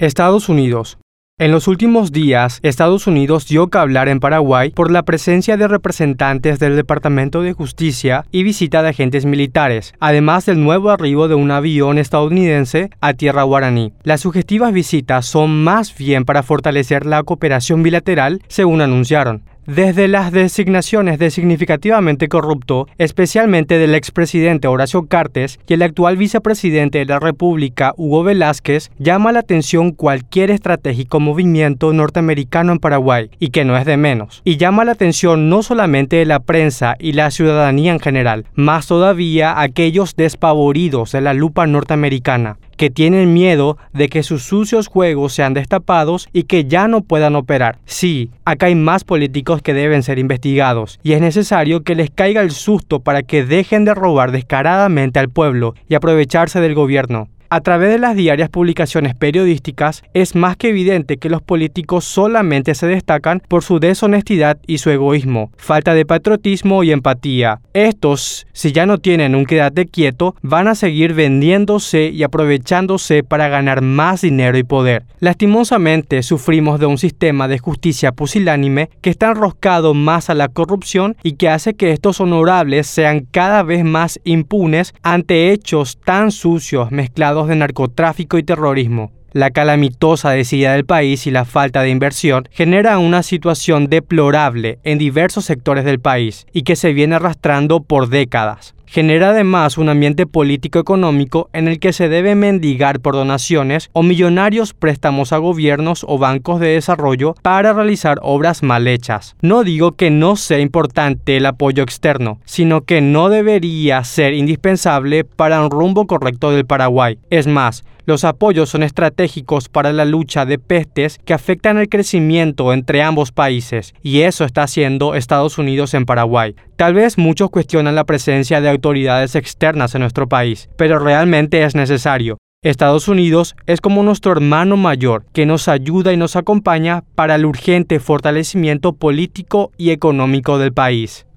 Estados Unidos. En los últimos días, Estados Unidos dio que hablar en Paraguay por la presencia de representantes del Departamento de Justicia y visita de agentes militares, además del nuevo arribo de un avión estadounidense a tierra guaraní. Las sugestivas visitas son más bien para fortalecer la cooperación bilateral, según anunciaron desde las designaciones de significativamente corrupto, especialmente del expresidente Horacio Cartes y el actual vicepresidente de la República, Hugo Velázquez, llama la atención cualquier estratégico movimiento norteamericano en Paraguay, y que no es de menos. Y llama la atención no solamente de la prensa y la ciudadanía en general, más todavía aquellos despavoridos de la lupa norteamericana que tienen miedo de que sus sucios juegos sean destapados y que ya no puedan operar. Sí, acá hay más políticos que deben ser investigados y es necesario que les caiga el susto para que dejen de robar descaradamente al pueblo y aprovecharse del gobierno. A través de las diarias publicaciones periodísticas es más que evidente que los políticos solamente se destacan por su deshonestidad y su egoísmo, falta de patriotismo y empatía. Estos, si ya no tienen un quédate quieto, van a seguir vendiéndose y aprovechándose para ganar más dinero y poder. Lastimosamente sufrimos de un sistema de justicia pusilánime que está enroscado más a la corrupción y que hace que estos honorables sean cada vez más impunes ante hechos tan sucios mezclados de narcotráfico y terrorismo. La calamitosa decida del país y la falta de inversión genera una situación deplorable en diversos sectores del país y que se viene arrastrando por décadas genera además un ambiente político-económico en el que se debe mendigar por donaciones o millonarios préstamos a gobiernos o bancos de desarrollo para realizar obras mal hechas. No digo que no sea importante el apoyo externo, sino que no debería ser indispensable para un rumbo correcto del Paraguay. Es más, los apoyos son estratégicos para la lucha de pestes que afectan el crecimiento entre ambos países, y eso está haciendo Estados Unidos en Paraguay. Tal vez muchos cuestionan la presencia de autoridades externas en nuestro país, pero realmente es necesario. Estados Unidos es como nuestro hermano mayor que nos ayuda y nos acompaña para el urgente fortalecimiento político y económico del país.